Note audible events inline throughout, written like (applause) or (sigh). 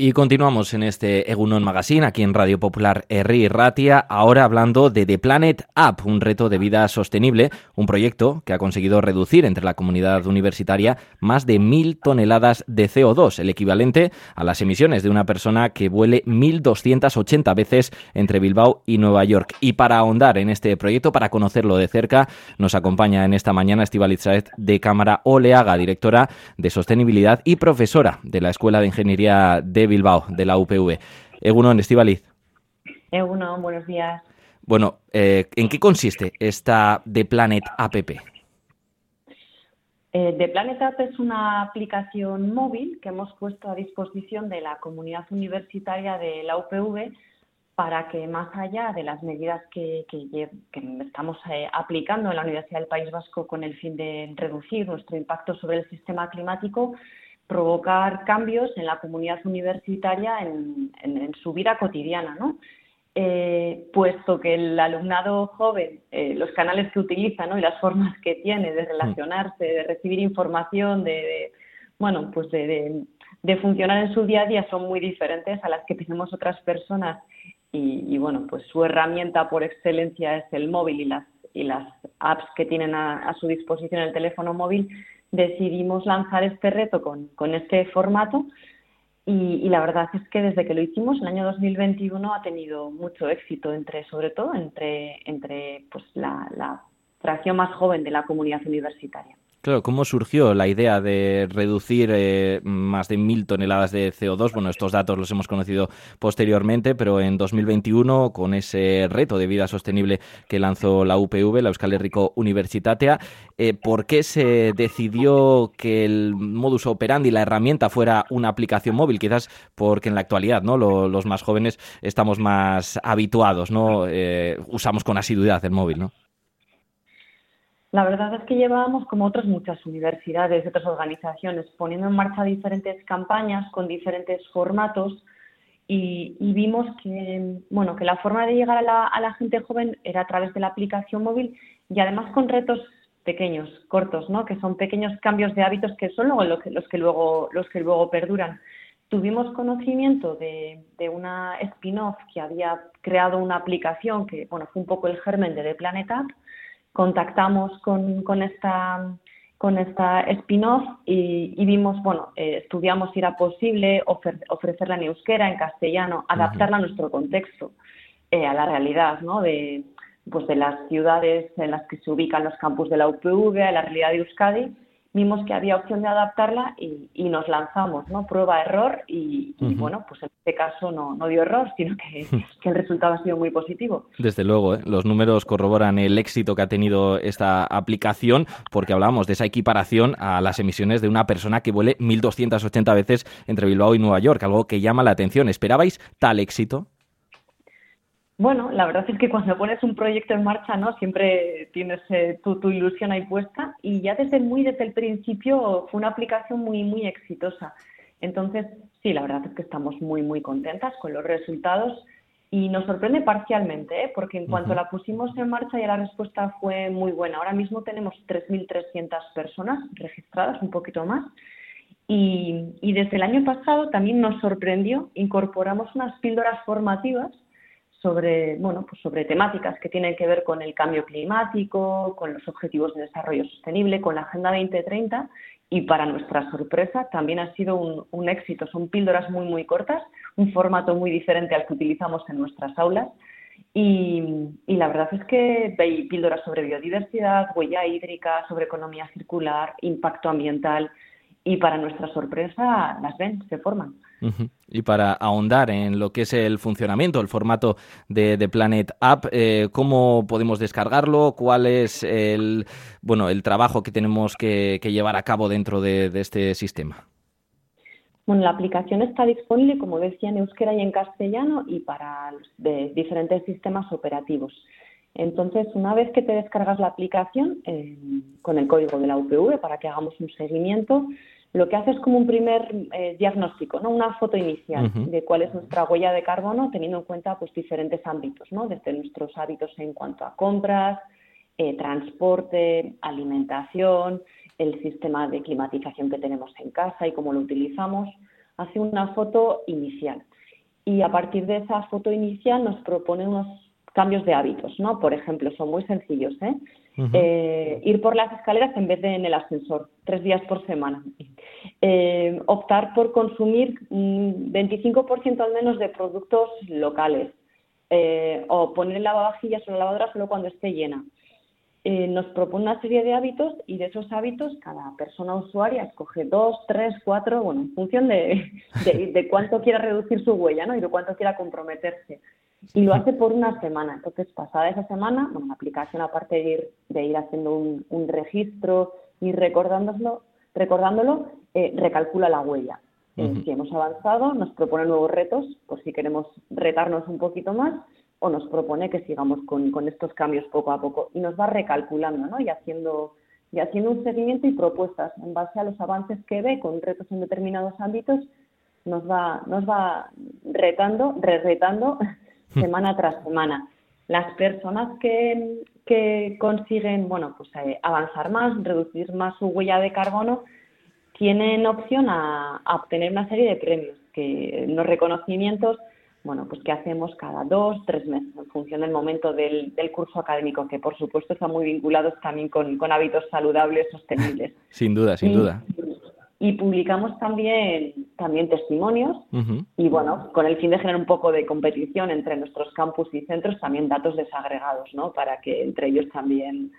Y continuamos en este Egunon Magazine, aquí en Radio Popular Herri Ratia, ahora hablando de The Planet App, un reto de vida sostenible, un proyecto que ha conseguido reducir entre la comunidad universitaria más de mil toneladas de CO2, el equivalente a las emisiones de una persona que vuele 1.280 veces entre Bilbao y Nueva York. Y para ahondar en este proyecto, para conocerlo de cerca, nos acompaña en esta mañana Estibaliz de Cámara Oleaga, directora de Sostenibilidad y profesora de la Escuela de Ingeniería de Bilbao, de la UPV. Egunon, Estivaliz. Egunon, buenos días. Bueno, eh, ¿en qué consiste esta The Planet App? Eh, The Planet App es una aplicación móvil que hemos puesto a disposición de la comunidad universitaria de la UPV para que más allá de las medidas que, estamos eh, aplicando en la Universidad del País Vasco con el fin de reducir nuestro impacto sobre el sistema climático, provocar cambios en la comunidad universitaria en, su vida cotidiana, ¿no? Eh, puesto que el alumnado joven, eh, los canales que utiliza ¿no? y las formas que tiene de relacionarse, de recibir información, de, bueno, pues de, funcionar en su día a día son muy diferentes a las que tenemos otras personas y, bueno, pues su herramienta por excelencia es el móvil y las, y las apps que tienen a, a su disposición el teléfono móvil decidimos lanzar este reto con, con este formato y, la verdad es que desde que lo hicimos, el año 2021 ha tenido mucho éxito, entre sobre todo entre, entre pues, la, la fracción más joven de la comunidad universitaria. Claro, ¿cómo surgió la idea de reducir eh, más de mil toneladas de CO2? Bueno, estos datos los hemos conocido posteriormente, pero en 2021, con ese reto de vida sostenible que lanzó la UPV, la Euskal Herriko Universitatea, eh, ¿por qué se decidió que el modus operandi, la herramienta, fuera una aplicación móvil? Quizás porque en la actualidad, ¿no? los más jóvenes estamos más habituados, ¿no? Eh, usamos con asiduidad el móvil, ¿no? La verdad es que llevábamos, como otras muchas universidades otras organizaciones, poniendo en marcha diferentes campañas con diferentes formatos y, vimos que, bueno, que la forma de llegar a la, gente joven era a través de la aplicación móvil y además con retos pequeños, cortos, ¿no? que son pequeños cambios de hábitos que son luego los que, los que, luego, los que luego perduran. Tuvimos conocimiento de, de una spin-off que había creado una aplicación que bueno, fue un poco el germen de The Planet App, contactamos con, con esta con esta spin-off y, vimos, bueno, eh, estudiamos si era posible ofrecerla en euskera, en castellano, adaptarla a nuestro contexto, eh, a la realidad, ¿no? De, pues de las ciudades en las que se ubican los campus de la UPV, a la realidad de Euskadi vimos que había opción de adaptarla y, nos lanzamos, ¿no? Prueba, error y, bueno, pues en este caso no, no dio error, sino (laughs) que, el resultado ha sido muy positivo. Desde luego, ¿eh? los números corroboran el éxito que ha tenido esta aplicación porque hablamos de esa equiparación a las emisiones de una persona que vuele 1.280 veces entre Bilbao y Nueva York, algo que llama la atención. ¿Esperabais tal éxito? Bueno, la verdad es que cuando pones un proyecto en marcha, ¿no? Siempre tienes eh, tu, ilusión ahí puesta y ya desde muy desde el principio fue una aplicación muy muy exitosa. Entonces, sí, la verdad es que estamos muy muy contentas con los resultados y nos sorprende parcialmente, ¿eh? porque en cuanto la pusimos en marcha ya la respuesta fue muy buena. Ahora mismo tenemos 3.300 personas registradas, un poquito más. Y, y desde el año pasado también nos sorprendió, incorporamos unas píldoras formativas sobre, bueno, pues sobre temáticas que tienen que ver con el cambio climático, con los objetivos de desarrollo sostenible, con la Agenda 2030 y para nuestra sorpresa también ha sido un, éxito. Son píldoras muy, muy cortas, un formato muy diferente al que utilizamos en nuestras aulas y, y la verdad es que hay píldoras sobre biodiversidad, huella hídrica, sobre economía circular, impacto ambiental y para nuestra sorpresa las ven, se forman. Y para ahondar en lo que es el funcionamiento, el formato de, Planet App, eh, ¿cómo podemos descargarlo? ¿Cuál es el, bueno, el trabajo que tenemos que, llevar a cabo dentro de, este sistema? Bueno, la aplicación está disponible, como decía, en euskera y en castellano y para diferentes sistemas operativos. Entonces, una vez que te descargas la aplicación eh, con el código de la UPV para que hagamos un seguimiento, lo que hace es como un primer eh, diagnóstico, ¿no? una foto inicial de cuál es nuestra huella de carbono, teniendo en cuenta pues, diferentes ámbitos, ¿no? desde nuestros hábitos en cuanto a compras, eh, transporte, alimentación, el sistema de climatización que tenemos en casa y cómo lo utilizamos, hace una foto inicial. Y a partir de esa foto inicial nos propone unos cambios de hábitos, ¿no? Por ejemplo, son muy sencillos, ¿eh? eh ir por las escaleras en vez de en el ascensor, tres días por semana. Eh, optar por consumir un 25% al menos de productos locales. Eh, o poner lavavajillas o la lavadora solo cuando esté llena. Eh, nos propone una serie de hábitos y de esos hábitos cada persona usuaria escoge dos, tres, cuatro, bueno, en función (laughs) de, de, cuánto quiera reducir su huella ¿no? y de cuánto quiera comprometerse. Y lo hace por una semana. Entonces, pasada esa semana, bueno, la aplicación, aparte de ir, de ir haciendo un, un registro y recordándolo, recordándolo eh, recalcula la huella. Eh, si hemos avanzado, nos propone nuevos retos, por si queremos retarnos un poquito más, o nos propone que sigamos con, con estos cambios poco a poco. Y nos va recalculando, ¿no? Y haciendo, y haciendo un seguimiento y propuestas en base a los avances que ve con retos en determinados ámbitos, nos va, nos va retando, re-retando semana tras semana. Las personas que, que consiguen, bueno, pues eh, avanzar más, reducir más su huella de carbono, tienen opción a, obtener una serie de premios, que los reconocimientos, bueno, pues que hacemos cada dos, tres meses, en función del momento del, curso académico, que por supuesto están muy vinculados también con, hábitos saludables, sostenibles. (laughs) sin duda, sin duda. Y publicamos también, también testimonios y, bueno, con el fin de generar un poco de competición entre nuestros campus y centros, también datos desagregados, ¿no? Para que entre ellos también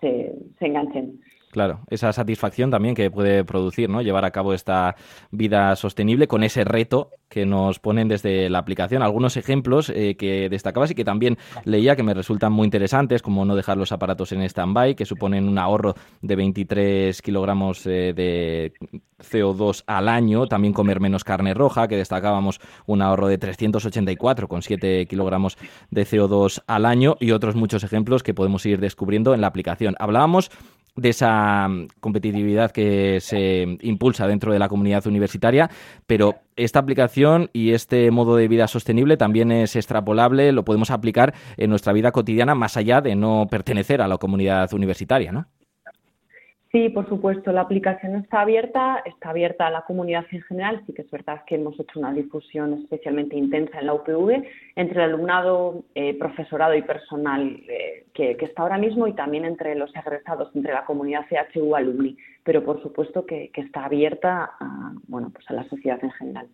se, se enganchen. Claro, esa satisfacción también que puede producir, ¿no? Llevar a cabo esta vida sostenible con ese reto que nos ponen desde la aplicación. Algunos ejemplos eh, que destacabas y que también leía que me resultan muy interesantes, como no dejar los aparatos en stand-by, que suponen un ahorro de 23 kilogramos eh, de CO2 al año. También comer menos carne roja, que destacábamos un ahorro de 384,7 kilogramos de CO2 al año. Y otros muchos ejemplos que podemos ir descubriendo en la aplicación. Hablábamos de esa mm, competitividad que se impulsa dentro de la comunidad universitaria, pero esta aplicación y este modo de vida sostenible también es extrapolable, lo podemos aplicar en nuestra vida cotidiana más allá de no pertenecer a la comunidad universitaria, ¿no? Sí, por supuesto, la aplicación está abierta, está abierta a la comunidad en general, sí que es verdad que hemos hecho una difusión especialmente intensa en la UPV entre el alumnado, eh, profesorado y personal eh, que, está ahora mismo y también entre los egresados, entre la comunidad CHU alumni, pero por supuesto que, que está abierta a, bueno, pues a la sociedad en general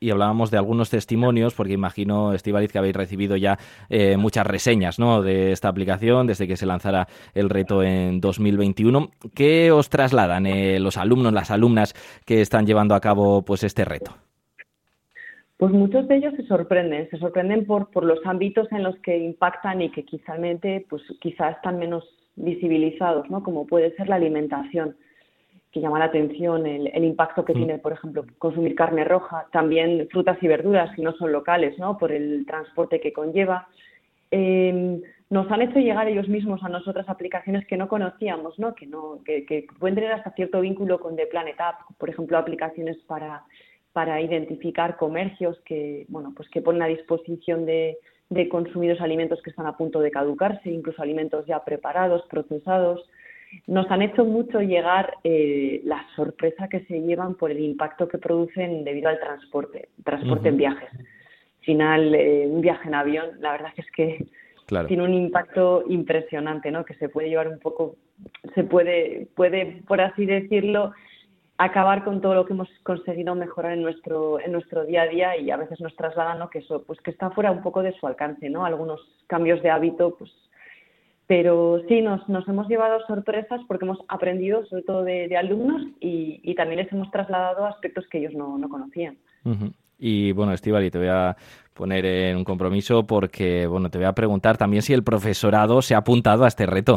y hablábamos de algunos testimonios, porque imagino, Estivaliz, que habéis recibido ya eh, muchas reseñas ¿no? de esta aplicación desde que se lanzara el reto en 2021. ¿Qué os trasladan eh, los alumnos, las alumnas que están llevando a cabo pues este reto? Pues muchos de ellos se sorprenden, se sorprenden por, por los ámbitos en los que impactan y que quizá, pues, quizá están menos visibilizados, ¿no? como puede ser la alimentación que llama la atención el, impacto que mm. tiene, por ejemplo, consumir carne roja, también frutas y verduras si no son locales, ¿no? Por el transporte que conlleva. Em, nos han hecho llegar ellos mismos a nosotras aplicaciones que no conocíamos, ¿no? Que, no, que, pueden tener hasta cierto vínculo con The Planet App, por ejemplo, aplicaciones para, para identificar comercios que, bueno, pues que ponen a disposición de, de consumidos alimentos que están a punto de caducarse, incluso alimentos ya preparados, procesados nos han hecho mucho llegar eh, la sorpresa que se llevan por el impacto que producen debido al transporte, transporte en viajes. Al final, eh, un viaje en avión, la verdad es que tiene un impacto impresionante, ¿no? Que se puede llevar un poco, se puede, puede, por así decirlo, acabar con todo lo que hemos conseguido mejorar en nuestro en nuestro día a día y a veces nos trasladan ¿no? que eso pues que está fuera un poco de su alcance no algunos cambios de hábito pues pero sí, nos, nos hemos llevado sorpresas porque hemos aprendido, sobre todo de, alumnos, y, también les hemos trasladado aspectos que ellos no, conocían. Y bueno, Estivali, te voy a poner en un compromiso porque bueno, te voy a preguntar también si el profesorado se ha apuntado a este reto.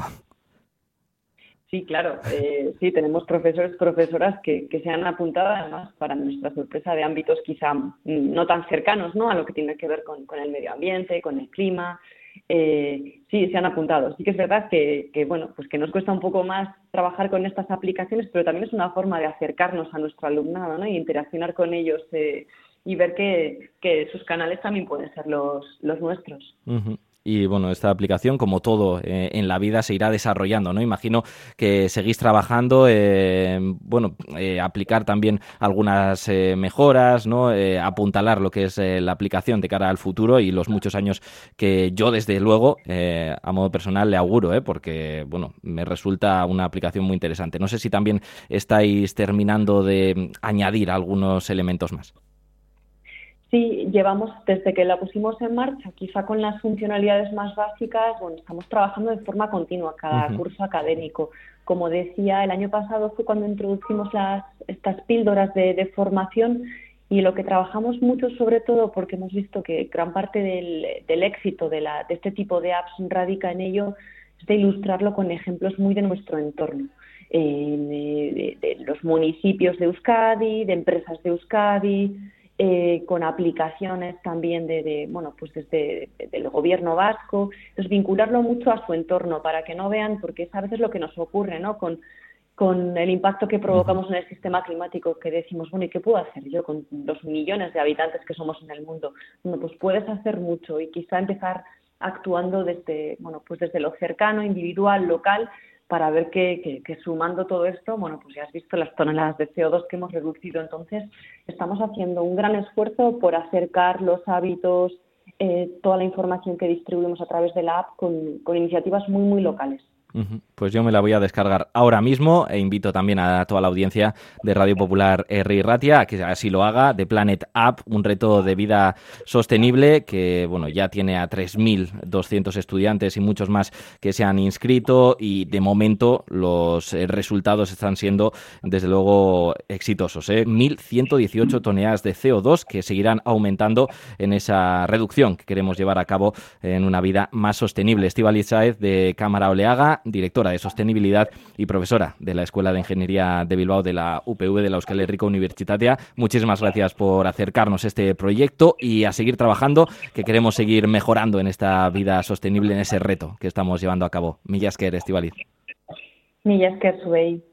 Sí, claro. Eh, sí, tenemos profesores, profesoras que, que, se han apuntado, además, para nuestra sorpresa, de ámbitos quizá no tan cercanos ¿no? a lo que tiene que ver con, con el medio ambiente, con el clima, eh, sí, se han apuntado. Sí que es verdad que, bueno, pues que nos cuesta un poco más trabajar con estas aplicaciones, pero también es una forma de acercarnos a nuestro alumnado ¿no? y interaccionar con ellos eh, y ver que, sus canales también pueden ser los, los nuestros. Y bueno, esta aplicación, como todo eh, en la vida, se irá desarrollando, ¿no? Imagino que seguís trabajando, eh, bueno, eh, aplicar también algunas mejoras, ¿no? apuntalar lo que es la aplicación de cara al futuro y los muchos años que yo, desde luego, a modo personal, le auguro, ¿eh? Porque, bueno, me resulta una aplicación muy interesante. No sé si también estáis terminando de añadir algunos elementos más. Sí, llevamos desde que la pusimos en marcha, quizá con las funcionalidades más básicas, bueno, estamos trabajando de forma continua cada curso académico. Como decía, el año pasado fue cuando introducimos las, estas píldoras de, formación y lo que trabajamos mucho, sobre todo porque hemos visto que gran parte del, éxito de, la, de este tipo de apps radica en ello, es de ilustrarlo con ejemplos muy de nuestro entorno. de, de, los municipios de Euskadi, de empresas de Euskadi, eh, con aplicaciones también de, bueno, pues desde el gobierno vasco, entonces vincularlo mucho a su entorno para que no vean, porque es a veces lo que nos ocurre, ¿no? Con, con el impacto que provocamos en el sistema climático, que decimos, bueno, ¿y qué puedo hacer yo con los millones de habitantes que somos en el mundo? Bueno, pues puedes hacer mucho y quizá empezar actuando desde, bueno, pues desde lo cercano, individual, local, para ver que, sumando todo esto, bueno, pues ya has visto las toneladas de CO2 que hemos reducido. Entonces, estamos haciendo un gran esfuerzo por acercar los hábitos, eh, toda la información que distribuimos a través de la app con, con iniciativas muy, muy locales. Pues yo me la voy a descargar ahora mismo e invito también a toda la audiencia de Radio Popular R Ratia a que así lo haga, de Planet App, un reto de vida sostenible que bueno ya tiene a 3.200 estudiantes y muchos más que se han inscrito y de momento los eh, resultados están siendo desde luego exitosos. ¿eh? 1.118 toneladas de CO2 que seguirán aumentando en esa reducción que queremos llevar a cabo en una vida más sostenible. Estivaliz Saez de Cámara Oleaga directora de Sostenibilidad y profesora de la Escuela de Ingeniería de Bilbao de la UPV de la Euskal Herriko Universitatea. Muchísimas gracias por acercarnos a este proyecto y a seguir trabajando, que queremos seguir mejorando en esta vida sostenible, en ese reto que estamos llevando a cabo. Millasker, Estivaliz. Millasker, Subey.